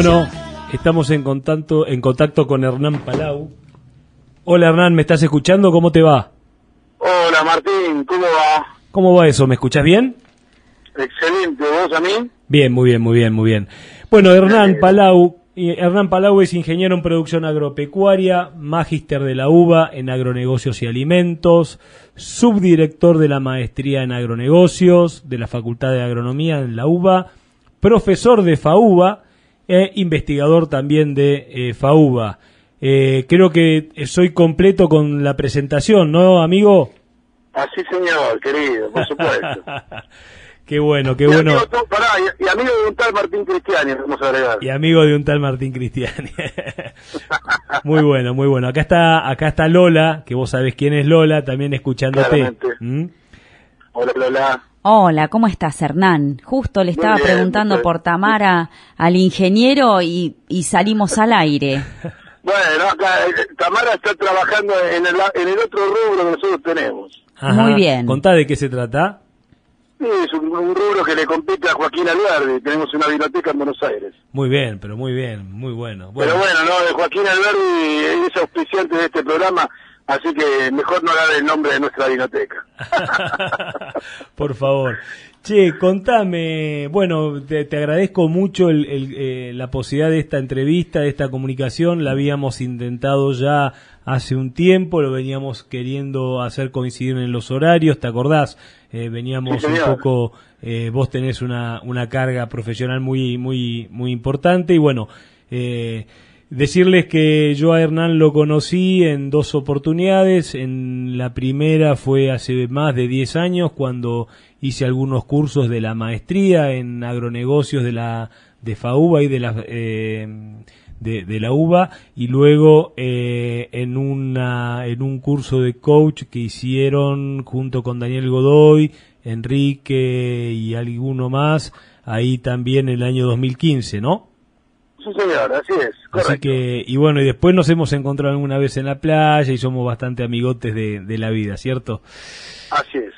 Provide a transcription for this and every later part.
Bueno, estamos en contacto, en contacto con Hernán Palau. Hola Hernán, ¿me estás escuchando? ¿Cómo te va? Hola Martín, ¿cómo va? ¿Cómo va eso? ¿Me escuchas bien? Excelente, ¿vos a mí? Bien, muy bien, muy bien, muy bien. Bueno, Hernán Palau, Hernán Palau es ingeniero en producción agropecuaria, magíster de la UBA en agronegocios y alimentos, subdirector de la maestría en agronegocios de la Facultad de Agronomía en la UBA, profesor de FAUBA e investigador también de eh, FAUBA. Eh, creo que soy completo con la presentación, ¿no, amigo? Así, señor, querido, por supuesto. Qué bueno, qué y bueno. Amigo, pará, y, y, amigo de un tal Martín Cristiani, vamos a agregar. Y amigo de un tal Martín Cristiani. muy bueno, muy bueno. Acá está, acá está Lola, que vos sabés quién es Lola, también escuchándote. ¿Mm? Hola Lola. Hola, ¿cómo estás, Hernán? Justo le estaba bien, preguntando por Tamara al ingeniero y, y salimos al aire. Bueno, acá eh, Tamara está trabajando en el, en el otro rubro que nosotros tenemos. Ajá. Muy bien. Contá de qué se trata. Sí, es un, un rubro que le compite a Joaquín Alberdi. Tenemos una biblioteca en Buenos Aires. Muy bien, pero muy bien, muy bueno. bueno. Pero bueno, no, de Joaquín Alberdi es auspiciante de este programa, así que mejor no dar el nombre de nuestra biblioteca. Por favor. Che, contame, bueno, te, te agradezco mucho el, el, eh, la posibilidad de esta entrevista, de esta comunicación, la habíamos intentado ya hace un tiempo, lo veníamos queriendo hacer coincidir en los horarios, ¿te acordás? Eh, veníamos Sí, un poco, eh, vos tenés una, una carga profesional muy, muy, muy importante y bueno, eh, Decirles que yo a Hernán lo conocí en dos oportunidades. En la primera fue hace más de 10 años cuando hice algunos cursos de la maestría en agronegocios de la de FAUBA y de la eh, de, de la UBA y luego eh, en una en un curso de coach que hicieron junto con Daniel Godoy, Enrique y alguno más ahí también en el año 2015, ¿no? Sí, señor, así es, correcto. Así que, y bueno, y después nos hemos encontrado alguna vez en la playa y somos bastante amigotes de, de la vida, ¿cierto? Así es.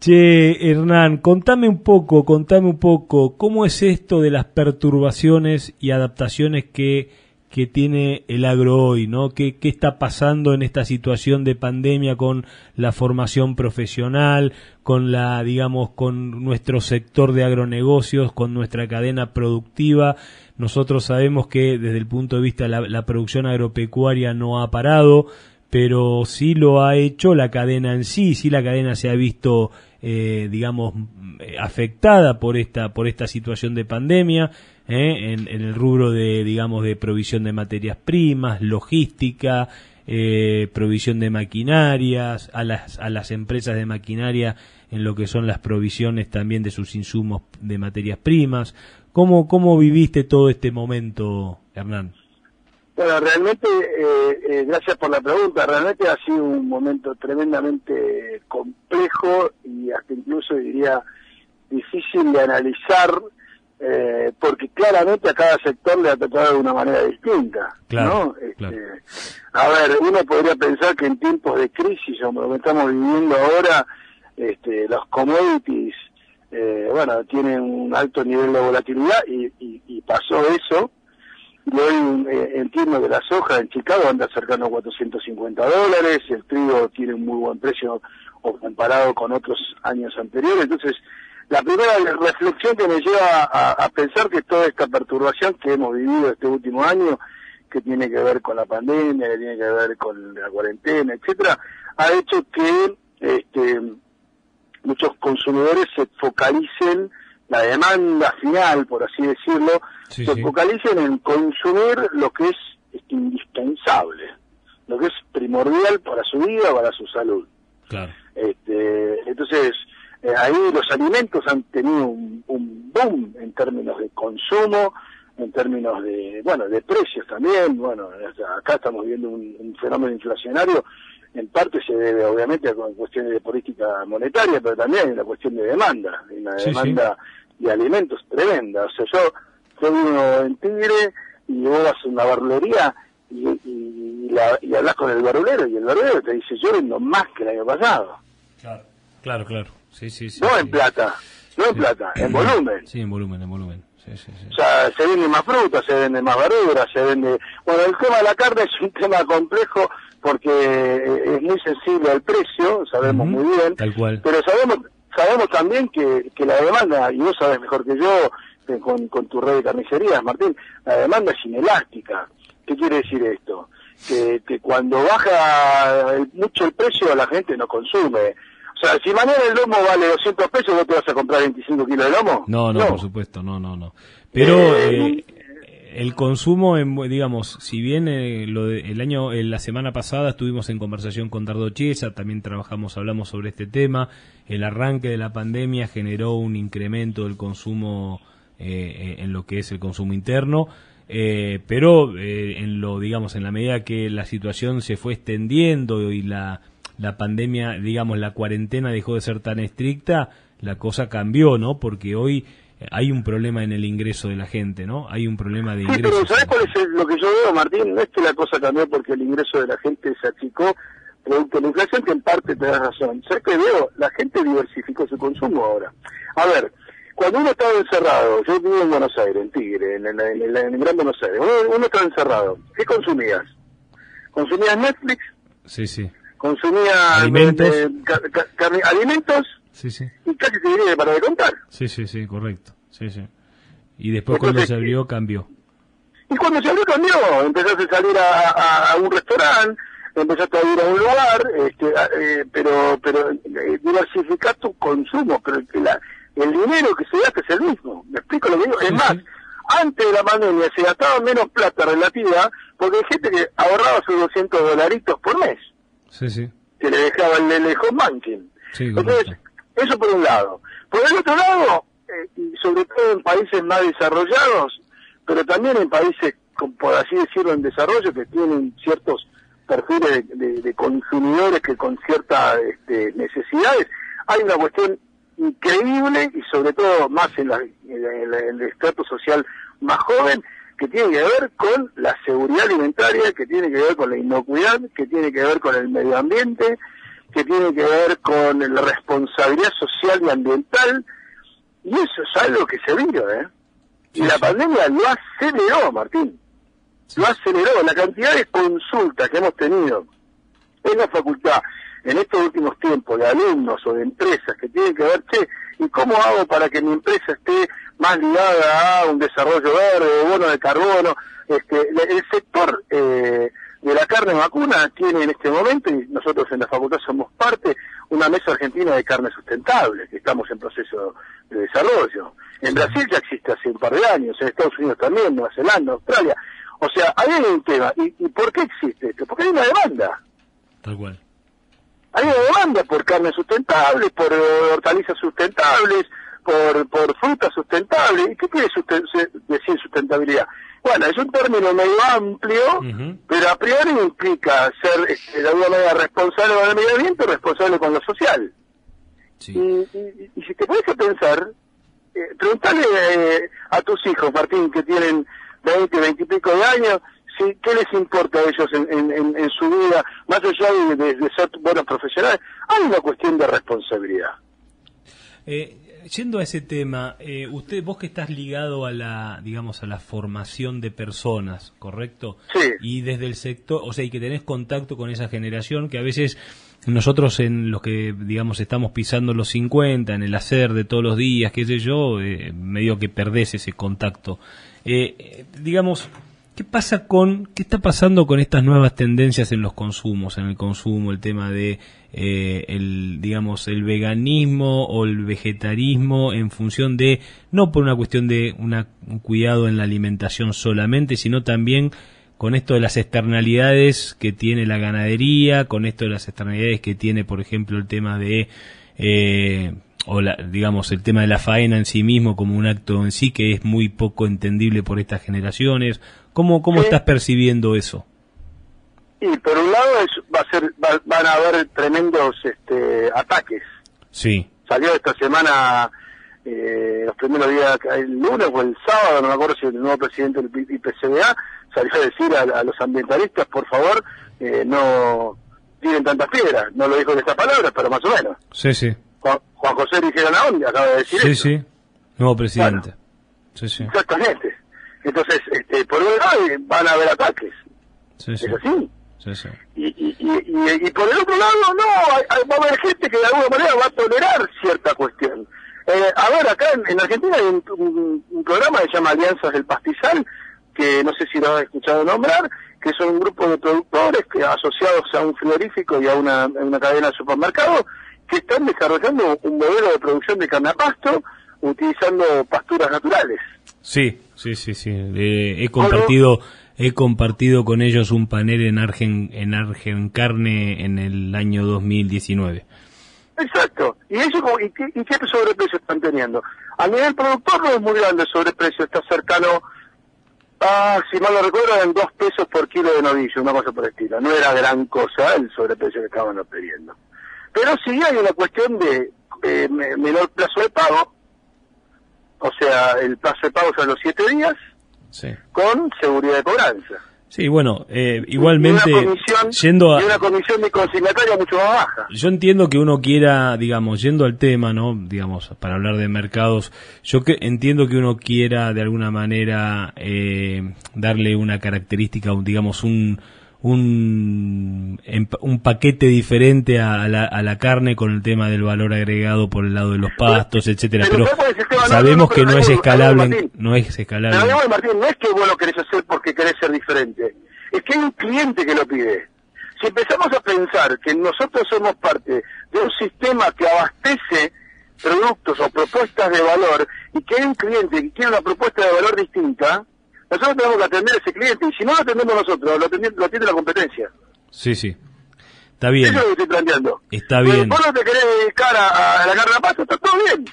Che, Hernán, contame un poco, contame un poco, ¿cómo es esto de las perturbaciones y adaptaciones que, que tiene el agro hoy, ¿no? ¿Qué, ¿Qué está pasando en esta situación de pandemia con la formación profesional, con la, digamos, con nuestro sector de agronegocios, con nuestra cadena productiva? Nosotros sabemos que desde el punto de vista de la, producción agropecuaria no ha parado, pero sí lo ha hecho la cadena en sí, sí la cadena se ha visto, eh, digamos, afectada por esta, por esta situación de pandemia, eh, en, en, el rubro de, digamos, de provisión de materias primas, logística, eh, provisión de maquinarias, a las, a las empresas de maquinaria en lo que son las provisiones también de sus insumos de materias primas. ¿Cómo, cómo viviste todo este momento, Hernán? Bueno, realmente, eh, eh, gracias por la pregunta, realmente ha sido un momento tremendamente complejo y hasta incluso diría difícil de analizar, eh, porque claramente a cada sector le ha tocado de una manera distinta. Claro, ¿no? Este. A ver, uno podría pensar que en tiempos de crisis, como lo que estamos viviendo ahora, este, los commodities, eh, bueno, tienen un alto nivel de volatilidad y, y, y pasó eso. Y hoy eh, entiendo que la soja en Chicago anda cercano a 450 dólares, el trigo tiene un muy buen precio comparado con otros años anteriores. Entonces, la primera reflexión que me lleva a, a, pensar que toda esta perturbación que hemos vivido este último año, que tiene que ver con la pandemia, que tiene que ver con la cuarentena, etcétera, ha hecho que este, muchos consumidores se focalicen la demanda final, por así decirlo, Sí, se sí. focalicen en consumir lo que es este, indispensable, lo que es primordial para su vida, para su salud. Claro. Este, entonces, eh, ahí los alimentos han tenido un, un boom en términos de consumo, en términos de, bueno, de precios también. Bueno, acá estamos viendo un, un fenómeno inflacionario. En parte se debe, obviamente, a cuestiones de política monetaria, pero también hay una cuestión de demanda, hay una Sí, demanda de alimentos tremenda. O sea, yo, yo vivo en Tigre y vos vas a una verdulería y, y, y, la, y hablas con el verdulero y el verdulero te dice, yo vendo más que el año pasado. Claro, claro, claro. Sí, sí, sí. no sí. en plata, no en plata, en volumen. Sí, en volumen, en volumen. O sea, se vende más fruta, se vende más verdura, se vende... Bueno, el tema de la carne es un tema complejo porque es muy sensible al precio, sabemos muy bien, Tal cual. pero sabemos sabemos también que, que la demanda, y vos sabes mejor que yo, eh, con, con tu red de carnicerías, Martín, la demanda es inelástica. ¿Qué quiere decir esto? Que, que cuando baja el- mucho el precio, la gente no consume. O sea, si mañana el lomo vale 200 pesos, ¿vos te vas a comprar 25 kilos de lomo? No, no, por supuesto, no, no, no. Pero Eh, eh, el consumo, en, digamos, si bien eh, lo de- el año, la semana pasada estuvimos en conversación con Dardo Chiesa, también trabajamos, hablamos sobre este tema. El arranque de la pandemia generó un incremento del consumo eh, eh, en lo que es el consumo interno. Eh, pero eh, en lo digamos en la medida que la situación se fue extendiendo y la la pandemia, digamos, la cuarentena dejó de ser tan estricta, la cosa cambió, ¿no? Porque hoy hay un problema en el ingreso de la gente, ¿no? Hay un problema de Sí, pero. ¿sabés cuál es el- lo que yo veo, Martín? No es que la cosa cambió porque el ingreso de la gente se achicó producto de la inflación, que en parte te das razón. ¿Sabés qué veo? La gente diversificó su consumo ahora. A ver, cuando uno estaba encerrado, yo vivo en Buenos Aires, en Tigre, en, en, en- en el Gran Buenos Aires, uno, uno estaba encerrado. ¿Qué consumías? Consumías Netflix, Sí, sí, consumías Alimentos. eh, ca- ca- carne- alimentos sí, sí, y casi diría que para de contar. sí, sí, sí, correcto, sí, sí. Y después cuando se abrió cambió. Y cuando se abrió cambió, empezaste a salir a, a- a un restaurante, empezaste a ir a un lugar, este, a- eh, pero pero eh, diversificar tu consumo, pero el, la- el dinero que se gasta es el mismo. ¿Me explico lo que digo? Sí, es más, sí. antes de la pandemia se gastaba menos plata relativa porque hay gente que ahorraba sus 200 dolaritos por mes, Sí, sí, que le dejaba el, el home banking. sí, Entonces. Eso por un lado. Por el otro lado, eh, y sobre todo en países más desarrollados, pero también en países, por así decirlo, en desarrollo, que tienen ciertos perfiles de, de- de consumidores que con ciertas este, necesidades, hay una cuestión increíble y sobre todo más en la- en el estrato social más joven, que tiene que ver con la seguridad alimentaria, que tiene que ver con la inocuidad, que tiene que ver con el medio ambiente, que tiene que ver con la responsabilidad social y ambiental, y eso es algo que se vio, ¿eh? Y la pandemia lo aceleró, Martín. Lo aceleró. La cantidad de consultas que hemos tenido en la facultad en estos últimos tiempos de alumnos o de empresas que tienen que ver, che, ¿y cómo hago para que mi empresa esté más ligada a un desarrollo verde, o bono de carbono? Este, el sector eh, de la carne vacuna tiene en este momento, y nosotros en la facultad somos parte, una mesa argentina de carne sustentable, que estamos en proceso de desarrollo. En Brasil ya existe hace un par de años, en Estados Unidos también, Nueva Zelanda, Australia. O sea, ahí hay un tema. ¿Y, y por qué existe esto? Porque hay una demanda. Tal cual. Hay una demanda por carne sustentable, por hortalizas sustentables, por, por frutas sustentables. ¿Y qué quiere susten- decir sustentabilidad? Bueno, es un término medio amplio, pero a priori implica ser este, de alguna manera responsable con el medio ambiente, responsable con lo social. Sí. Y, y- y si te pones a pensar, eh, preguntale eh, a tus hijos, Martín, que tienen 20, 20 y pico de años, si, ¿qué les importa a ellos en, en- en- en su vida, más allá de, de- de ser buenos profesionales? Hay una cuestión de responsabilidad. Eh, yendo a ese tema, eh, usted, vos que estás ligado a la, digamos, a la formación de personas, ¿correcto? Sí. Y desde el sector, o sea, y que tenés contacto con esa generación que a veces nosotros en los que, digamos, estamos pisando los 50, en el hacer de todos los días, qué sé yo, eh, medio que perdés ese contacto. Eh, eh, digamos, ¿Qué pasa con, qué está pasando con estas nuevas tendencias en los consumos, en el consumo, el tema de eh, el, digamos, el veganismo o el vegetarismo en función de, no por una cuestión de una, un cuidado en la alimentación solamente, sino también con esto de las externalidades que tiene la ganadería, con esto de las externalidades que tiene, por ejemplo, el tema de, eh, o la, digamos, el tema de la faena en sí mismo como un acto en sí que es muy poco entendible por estas generaciones. ¿Cómo, cómo Sí. estás percibiendo eso? Y por un lado es, va a ser, va- van a haber tremendos este, ataques. Sí, Salió esta semana, eh, los primeros días, el lunes o el sábado, no me acuerdo si el nuevo presidente del IPCBA salió a decir a, a los ambientalistas, por favor, eh, no tiren tantas piedras. No lo dijo en estas palabras, pero más o menos. sí, sí, Juan, Juan José Ligera Naón acaba de decir sí, eso. sí, nuevo presidente. Sí, sí. Exactamente. Entonces, este, por un lado eh, van a haber ataques. Sí, sí. Es así. Sí, sí. Y, y, y, y, y por el otro lado, no, hay- hay- va a haber gente que de alguna manera va a tolerar cierta cuestión. Eh, a ver, acá en, en Argentina hay un, un- un programa que se llama Alianzas del Pastizal, que no sé si lo has escuchado nombrar, que son un grupo de productores que asociados a un frigorífico y a una, a una cadena de supermercados, que están desarrollando un modelo de producción de carne a pasto utilizando pasturas naturales. Sí, sí, sí, sí. Eh, he compartido, he compartido con ellos un panel en Argen, en Argen Carne en el año 2019. Exacto. ¿Y eso y qué, y qué sobreprecio están teniendo? A nivel productor no es muy grande el sobreprecio, está cercano a, si mal no recuerdo, eran dos pesos por kilo de novillo, una cosa por el estilo. No era gran cosa el sobreprecio que estaban pidiendo. Pero sí hay una cuestión de eh, me- menor plazo de pago, o sea, el plazo de pago son los siete días, Sí. con seguridad de cobranza. Sí, bueno, eh, igualmente, y una comisión, yendo a... y una comisión de consignataria mucho más baja. Yo entiendo que uno quiera, digamos, yendo al tema, ¿no? Digamos, para hablar de mercados, yo que entiendo que uno quiera de alguna manera eh, darle una característica, digamos, un un, emp- un paquete diferente a la, a la carne con el tema del valor agregado por el lado de los pastos, etcétera. pero sabemos que no es escalable, no es escalable. Pero digo, Martín, no es que vos lo querés hacer porque querés ser diferente, es que hay un cliente que lo pide. Si empezamos a pensar que nosotros somos parte de un sistema que abastece productos o propuestas de valor y que hay un cliente que quiere una propuesta de valor distinta, nosotros tenemos que atender a ese cliente y si no lo atendemos nosotros, lo atiende, lo atiende la competencia. Sí, sí. Está bien. Eso es lo que estoy planteando. Está Pero bien. Vos no te querés dedicar a, a la carne pasto, está todo bien.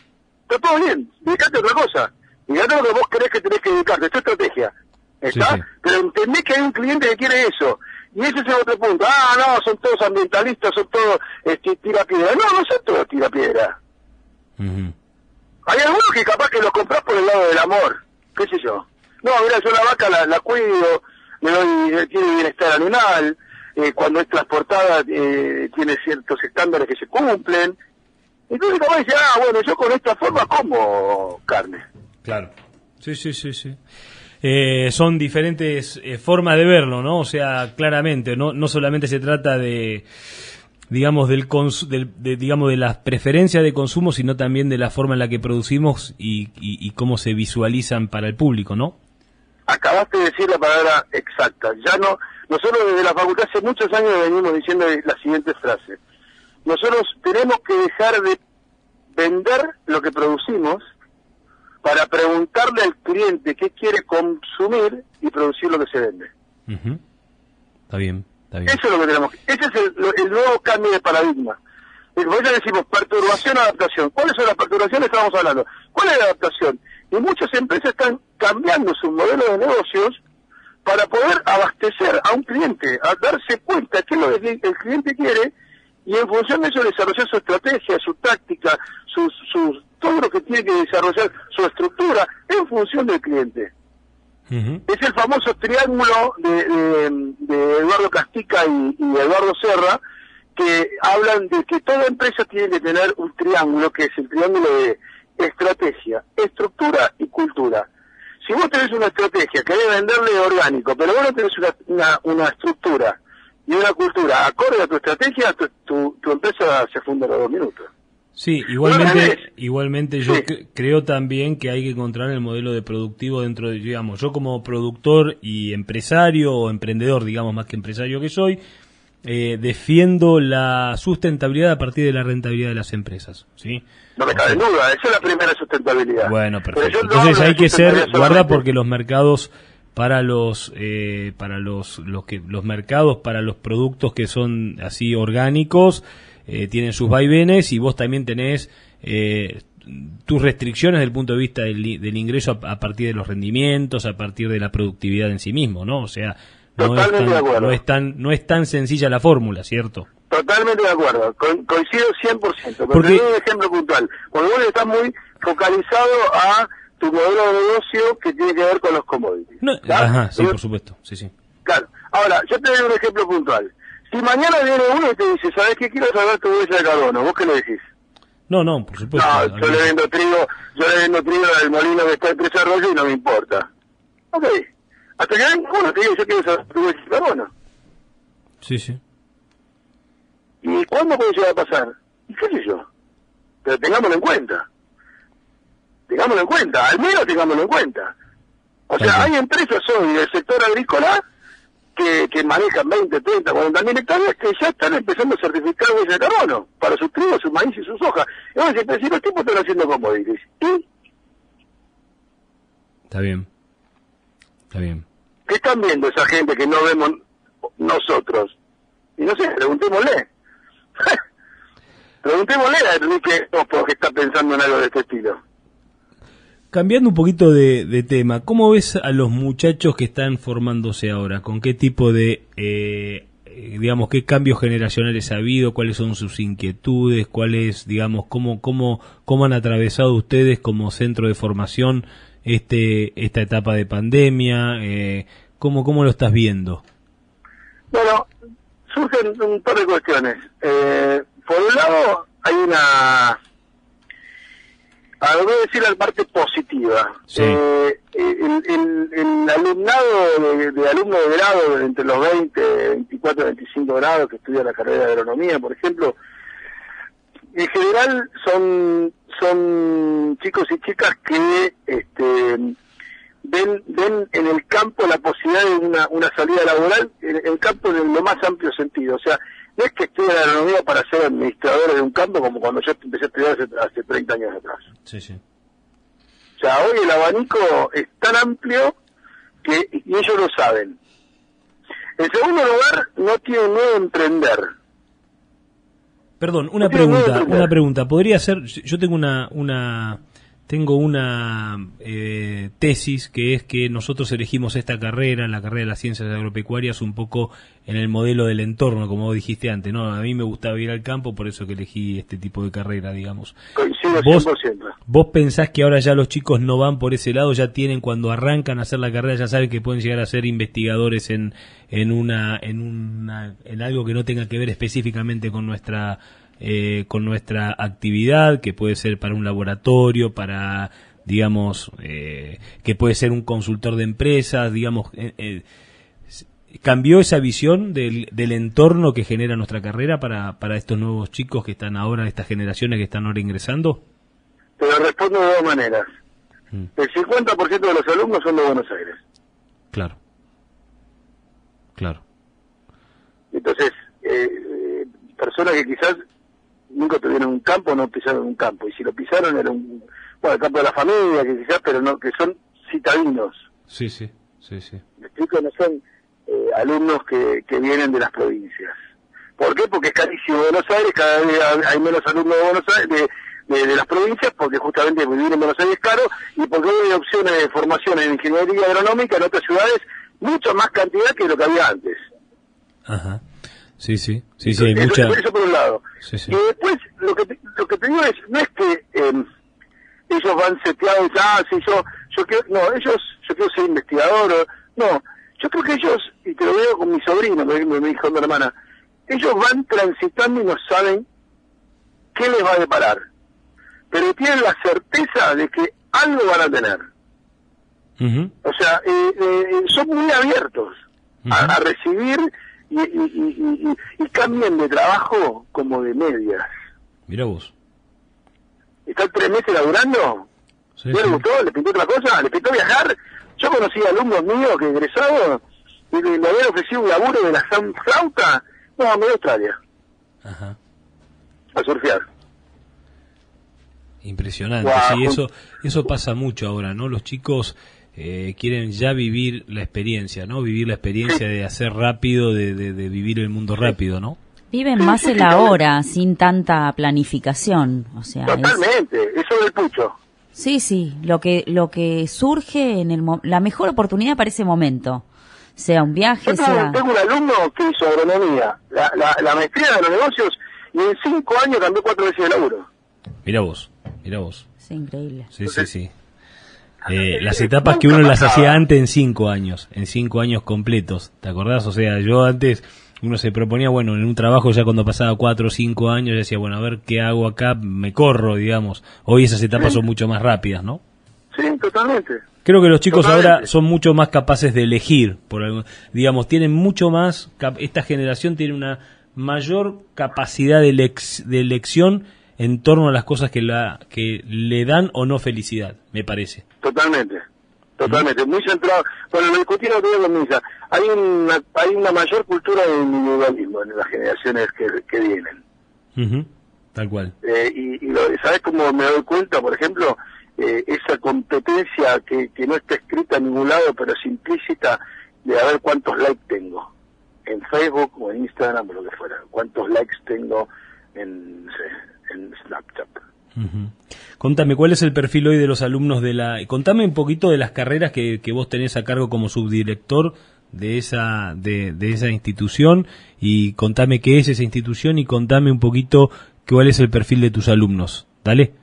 Está todo bien. Dedicate a otra cosa. Dedicate a lo que vos crees que tenés que dedicarte. Es tu estrategia. ¿Está? Sí, sí. Pero entendés que hay un cliente que quiere eso. Y ese es el otro punto. Ah, no, son todos ambientalistas, son todos este, tira piedra. No, no son todos tira piedra. Hay algunos que capaz que los comprás por el lado del amor. ¿Qué sé yo? No, mira, yo la vaca la, cuido, le doy, eh, tiene bienestar animal, eh, cuando es transportada eh, tiene ciertos estándares que se cumplen. Entonces capaz dice, ah, bueno, yo con esta forma como carne. Claro. Sí, sí, sí, sí. Eh, son diferentes formas de verlo, ¿no? O sea, claramente, no, no solamente se trata de, digamos, del de, digamos, de las preferencias de consumo, sino también de la forma en la que producimos y, y, y cómo se visualizan para el público, ¿no? Acabaste de decir la palabra exacta. Ya no, nosotros desde la facultad hace muchos años venimos diciendo la siguiente frase. Nosotros tenemos que dejar de vender lo que producimos para preguntarle al cliente qué quiere consumir y producir lo que se vende. Está bien, está bien. Eso es lo que tenemos. Ese es el, nuevo cambio de paradigma. Por eso decimos perturbación, adaptación. ¿Cuáles son las perturbaciones estamos hablando? ¿Cuál es la adaptación? Y muchas empresas están cambiando sus modelos de negocios para poder abastecer a un cliente, a darse cuenta qué es lo que el cliente quiere y en función de eso desarrollar su estrategia, su táctica, sus, sus, todo lo que tiene que desarrollar, su estructura en función del cliente. Es el famoso triángulo de, de- de Eduardo Castica y, y Eduardo Serra, que hablan de que toda empresa tiene que tener un triángulo, que es el triángulo de estrategia, estructura y cultura. Si vos tenés una estrategia, querés venderle orgánico, pero vos no tenés una, una, una estructura y una cultura acorde a tu estrategia, tu, tu, tu empresa se funda a los dos minutos. Sí, igualmente, igualmente yo Sí. creo también que hay que encontrar el modelo de productivo dentro de, digamos, yo como productor y empresario o emprendedor, digamos, más que empresario que soy, eh, defiendo la sustentabilidad a partir de la rentabilidad de las empresas, ¿sí? No me cabe duda, esa es la primera sustentabilidad. Bueno, perfecto. no Entonces hay que ser guarda porque los mercados para los eh, para los los que los mercados para los productos que son así orgánicos eh, tienen sus vaivenes y vos también tenés eh, tus restricciones desde el punto de vista del, ingreso a, a partir de los rendimientos, a partir de la productividad en sí mismo, ¿no? O sea, no es, tan, no es tan no es tan sencilla la fórmula, ¿cierto? Totalmente de acuerdo, Co- coincido 100%. Pero Porque- te doy un ejemplo puntual. Cuando vos estás muy focalizado a tu modelo de negocio que tiene que ver con los commodities. Ajá, sí, por supuesto, sí, sí. Claro. Ahora, yo te doy un ejemplo puntual. Si mañana viene uno y te dice, ¿sabes qué? Quiero saber tu huella de carbono. ¿Vos qué le decís? No, no, por supuesto. No, yo le vendo trigo, yo le vendo trigo del molino que está en Tres Arroyos y no me importa. Ok. Hasta que venga uno, te digo, yo quiero saber tu de carbono. Sí, sí. ¿Y cuándo puede llegar a pasar? ¿Y qué sé yo? Pero tengámoslo en cuenta. Tengámoslo en cuenta, al menos tengámoslo en cuenta. O sea, hay empresas hoy del sector agrícola que, que manejan 20, 30, 40 mil hectáreas que ya están empezando a certificar huella de carbono para sus trigos, sus maíz y sus hojas. Y vos decís, pero si los tipos están haciendo commodities. ¿Y Está bien. Está bien. qué están viendo esa gente que no vemos nosotros? Y no sé, preguntémosle. preguntémosle a Enrique Opo que está pensando en algo de este estilo. Cambiando un poquito de, de tema, ¿cómo ves a los muchachos que están formándose ahora? ¿Con qué tipo de, eh, eh, digamos, qué cambios generacionales ha habido? ¿Cuáles son sus inquietudes? ¿Cuáles, digamos, cómo, cómo, cómo han atravesado ustedes como centro de formación este, esta etapa de pandemia? Eh, ¿cómo, ¿Cómo lo estás viendo? Bueno, surgen un par de cuestiones. Eh, por un lado, hay una... A ver, voy a decir la parte positiva. Sí. Eh, el, el- el alumnado de, de alumnos de grado entre los 20, 24, 25 grados que estudia la carrera de agronomía, por ejemplo, en general son son chicos y chicas que este, ven ven en el campo la posibilidad de una, una salida laboral en el campo en lo más amplio sentido. O sea no es que estudian agronomía para ser administradores de un campo como cuando yo empecé a estudiar hace, hace 30 años atrás. Sí, sí. o sea hoy el abanico es tan amplio que y ellos lo saben. En segundo lugar no tienen miedo a emprender. Perdón, una No pregunta, una pregunta. Podría ser, yo tengo una, una, tengo una eh, tesis que es que nosotros elegimos esta carrera, la carrera de las ciencias agropecuarias, un poco en el modelo del entorno, como vos dijiste antes, ¿no? A mí me gustaba ir al campo, por eso que elegí este tipo de carrera, digamos. coincido Vos- 100% ¿Vos pensás que ahora ya los chicos no van por ese lado, ya tienen cuando arrancan a hacer la carrera, ya saben que pueden llegar a ser investigadores en, en una, en una, en algo que no tenga que ver específicamente con nuestra, eh, con nuestra actividad, que puede ser para un laboratorio, para, digamos, eh, que puede ser un consultor de empresas, digamos, eh, eh, ¿Cambió esa visión del, del entorno que genera nuestra carrera para, para estos nuevos chicos que están ahora, estas generaciones que están ahora ingresando? te lo respondo de dos maneras Mm, el 50% de los alumnos son de Buenos Aires claro. Claro. Entonces, eh, personas que quizás nunca tuvieron un campo, no pisaron un campo. Y si lo pisaron era un, bueno, el campo de la familia, que quizás, pero no, que son citadinos. Sí, sí, sí, sí. ¿Me explico? No son eh, alumnos que, que vienen de las provincias. ¿Por qué? Porque es carísimo Buenos Aires, cada vez hay menos alumnos de Buenos Aires, de, de, de las provincias, porque justamente vivir en Buenos Aires es caro, y porque hay opciones de formación en ingeniería agronómica en otras ciudades, mucho más cantidad que lo que había antes. Ajá. Sí, sí, sí, sí, hay eso, mucha... eso por un lado. Sí, sí. Y después, lo que, te, lo que te digo es, no es que eh, ellos van seteados, ah, sí, yo, yo quiero, no, ellos, yo quiero ser investigador, o- no, yo creo que ellos, y te lo veo con mi sobrino, me, me dijo mi hermana, ellos van transitando y no saben qué les va a deparar, pero tienen la certeza de que algo van a tener. O sea, eh, eh, son muy abiertos a recibir y, y, y, y- y cambian de trabajo como de medias. Mira vos. ¿Están tres meses laburando? Sí, ¿No sí. le gustó? ¿Le pintó otra cosa? ¿Le pintó viajar? Yo conocí alumnos míos que egresados y le, le habían ofrecido un laburo de la San Flauta. No, me voy a Australia Ajá. a surfear. Impresionante. Sí, eso, eso pasa mucho ahora, ¿no? Los chicos eh, quieren ya vivir la experiencia, ¿no? Vivir la experiencia de hacer rápido, de, de, de vivir el mundo rápido, ¿no? Viven más el ahora, sin tanta planificación. O sea, es- Totalmente, eso del pucho. sí, sí, lo que lo que surge en el mo- la mejor oportunidad para ese momento, sea un viaje, Yo tengo, sea tengo un alumno que hizo agronomía, la, la, la maestría de los negocios, y en cinco años cambió cuatro veces de laburo. Mira vos, mira vos. es increíble. Sí, sí, sí. Eh, las etapas que uno las hacía antes en cinco años, en cinco años completos, ¿te acordás? O sea, yo antes, uno se proponía, bueno, en un trabajo ya cuando pasaba cuatro o cinco años, decía, bueno, a ver qué hago acá, me corro, digamos. Hoy esas etapas son mucho más rápidas, ¿no? Sí, totalmente. Creo que los chicos ahora son mucho más capaces de elegir, por digamos, tienen mucho más, esta generación tiene una mayor capacidad de, de elección en torno a las cosas que, la, que le dan o no felicidad, me parece. Totalmente, totalmente. Muy centrado. Bueno, lo discutí otro con Misa. Hay una, hay una mayor cultura de individualismo en las generaciones que, que vienen. Tal cual. Eh, y, y lo, ¿sabes cómo me doy cuenta, por ejemplo? Eh, esa competencia que, que no está escrita en ningún lado, pero es implícita, de a ver cuántos likes tengo en Facebook o en Instagram o lo que fuera, cuántos likes tengo en, en Snapchat. Contame, ¿cuál es el perfil hoy de los alumnos de la... Contame un poquito de las carreras que, que vos tenés a cargo como subdirector de esa, de, de, esa institución y contame qué es esa institución y contame un poquito cuál es el perfil de tus alumnos. Dale.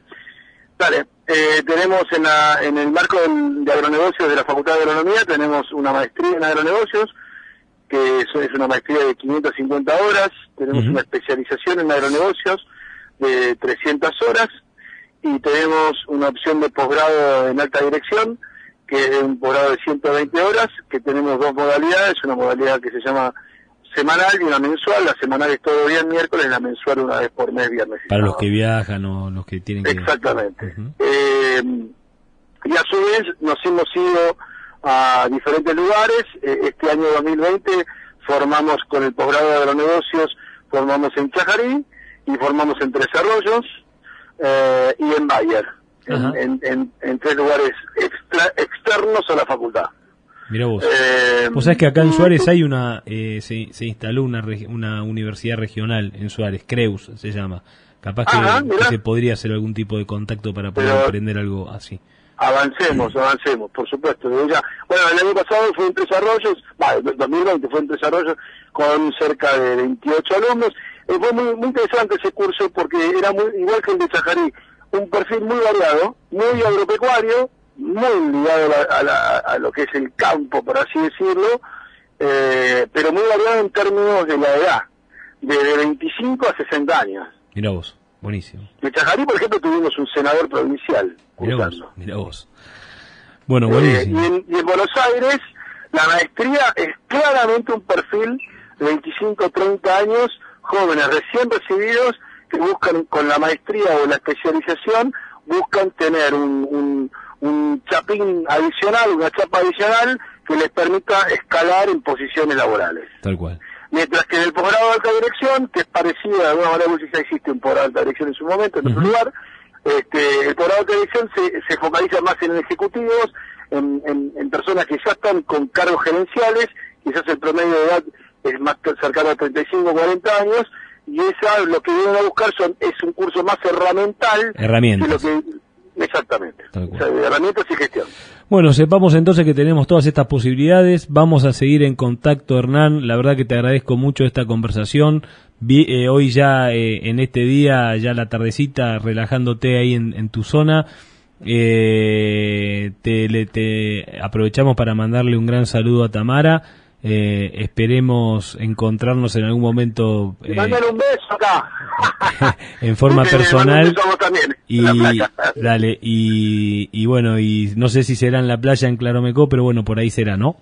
Dale. Eh, tenemos en, la, en el marco de agronegocios de la Facultad de Agronomía, tenemos una maestría en agronegocios, que es, es una maestría de 550 horas, tenemos una especialización en agronegocios de 300 horas y tenemos una opción de posgrado en alta dirección, que es un posgrado de 120 horas, que tenemos dos modalidades, una modalidad que se llama semanal y una mensual. La semanal es todo día miércoles, la mensual una vez por mes, viernes. Para los que viajan o los que tienen que... Exactamente. eh, y a su vez nos hemos ido a diferentes lugares. Eh, este año 2020 formamos con el posgrado de agronegocios, formamos en Chajarí y formamos en Tres Arroyos eh, y en Bayer. En, en, en, tres lugares externos a la facultad. Mira vos. Eh, vos sabés que acá en Suárez hay una, eh, se, se, instaló una, una universidad regional en Suárez, Creus se llama. Capaz que, se podría hacer algún tipo de contacto para poder aprender algo así. Avancemos, avancemos, por supuesto. Ya, bueno, el año pasado fue en Tres Arroyos, bueno, 2020 fue en Tres Arroyos con cerca de 28 alumnos. Eh, fue muy, muy interesante ese curso porque era muy, igual que el de Chajarí, un perfil muy variado, muy agropecuario, muy ligado a, lo que es el campo, por así decirlo, eh, pero muy variado en términos de la edad, de 25 a 60 años. Mira vos, buenísimo. En Chajarí, por ejemplo, tuvimos un senador provincial. Mira vos, mira vos. Bueno, eh, buenísimo. y, en, y, en, Buenos Aires, la maestría es claramente un perfil de 25 30 años, jóvenes recién recibidos, que buscan con la maestría o la especialización, buscan tener un, un un chapín adicional, una chapa adicional que les permita escalar en posiciones laborales. Tal cual. Mientras que en el posgrado de alta dirección, que es parecido, de alguna manera ya existe un posgrado de alta dirección en su momento, en otro lugar, este, el posgrado de alta dirección se, se focaliza más en ejecutivos, en, en, en, personas que ya están con cargos gerenciales, quizás el promedio de edad es más cercano a 35 o 40 años, y esa lo que vienen a buscar son es un curso más herramental herramientas que lo que Exactamente. O sea, herramientas y gestión. Bueno, sepamos entonces que tenemos todas estas posibilidades. Vamos a seguir en contacto, Hernán. La verdad que te agradezco mucho esta conversación. Eh, hoy ya eh, en este día, ya la tardecita, relajándote ahí en, tu zona. Eh, te, le, te aprovechamos para mandarle un gran saludo a Tamara. Eh, esperemos encontrarnos en algún momento. Eh, un beso acá. en forma personal. y dale, y, y bueno, y no sé si será en la playa en Claromecó, pero bueno, por ahí será, ¿no?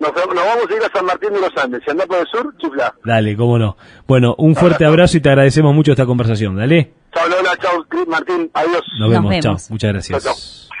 Nos, nos, vamos a ir a San Martín de los Andes. Si anda por el sur, chifla. Dale, cómo no. Bueno, un fuerte abrazo y te agradecemos mucho esta conversación. Dale. Chao, Lola. Chao, Martín. Adiós. Nos vemos. Chao. Muchas gracias. chao.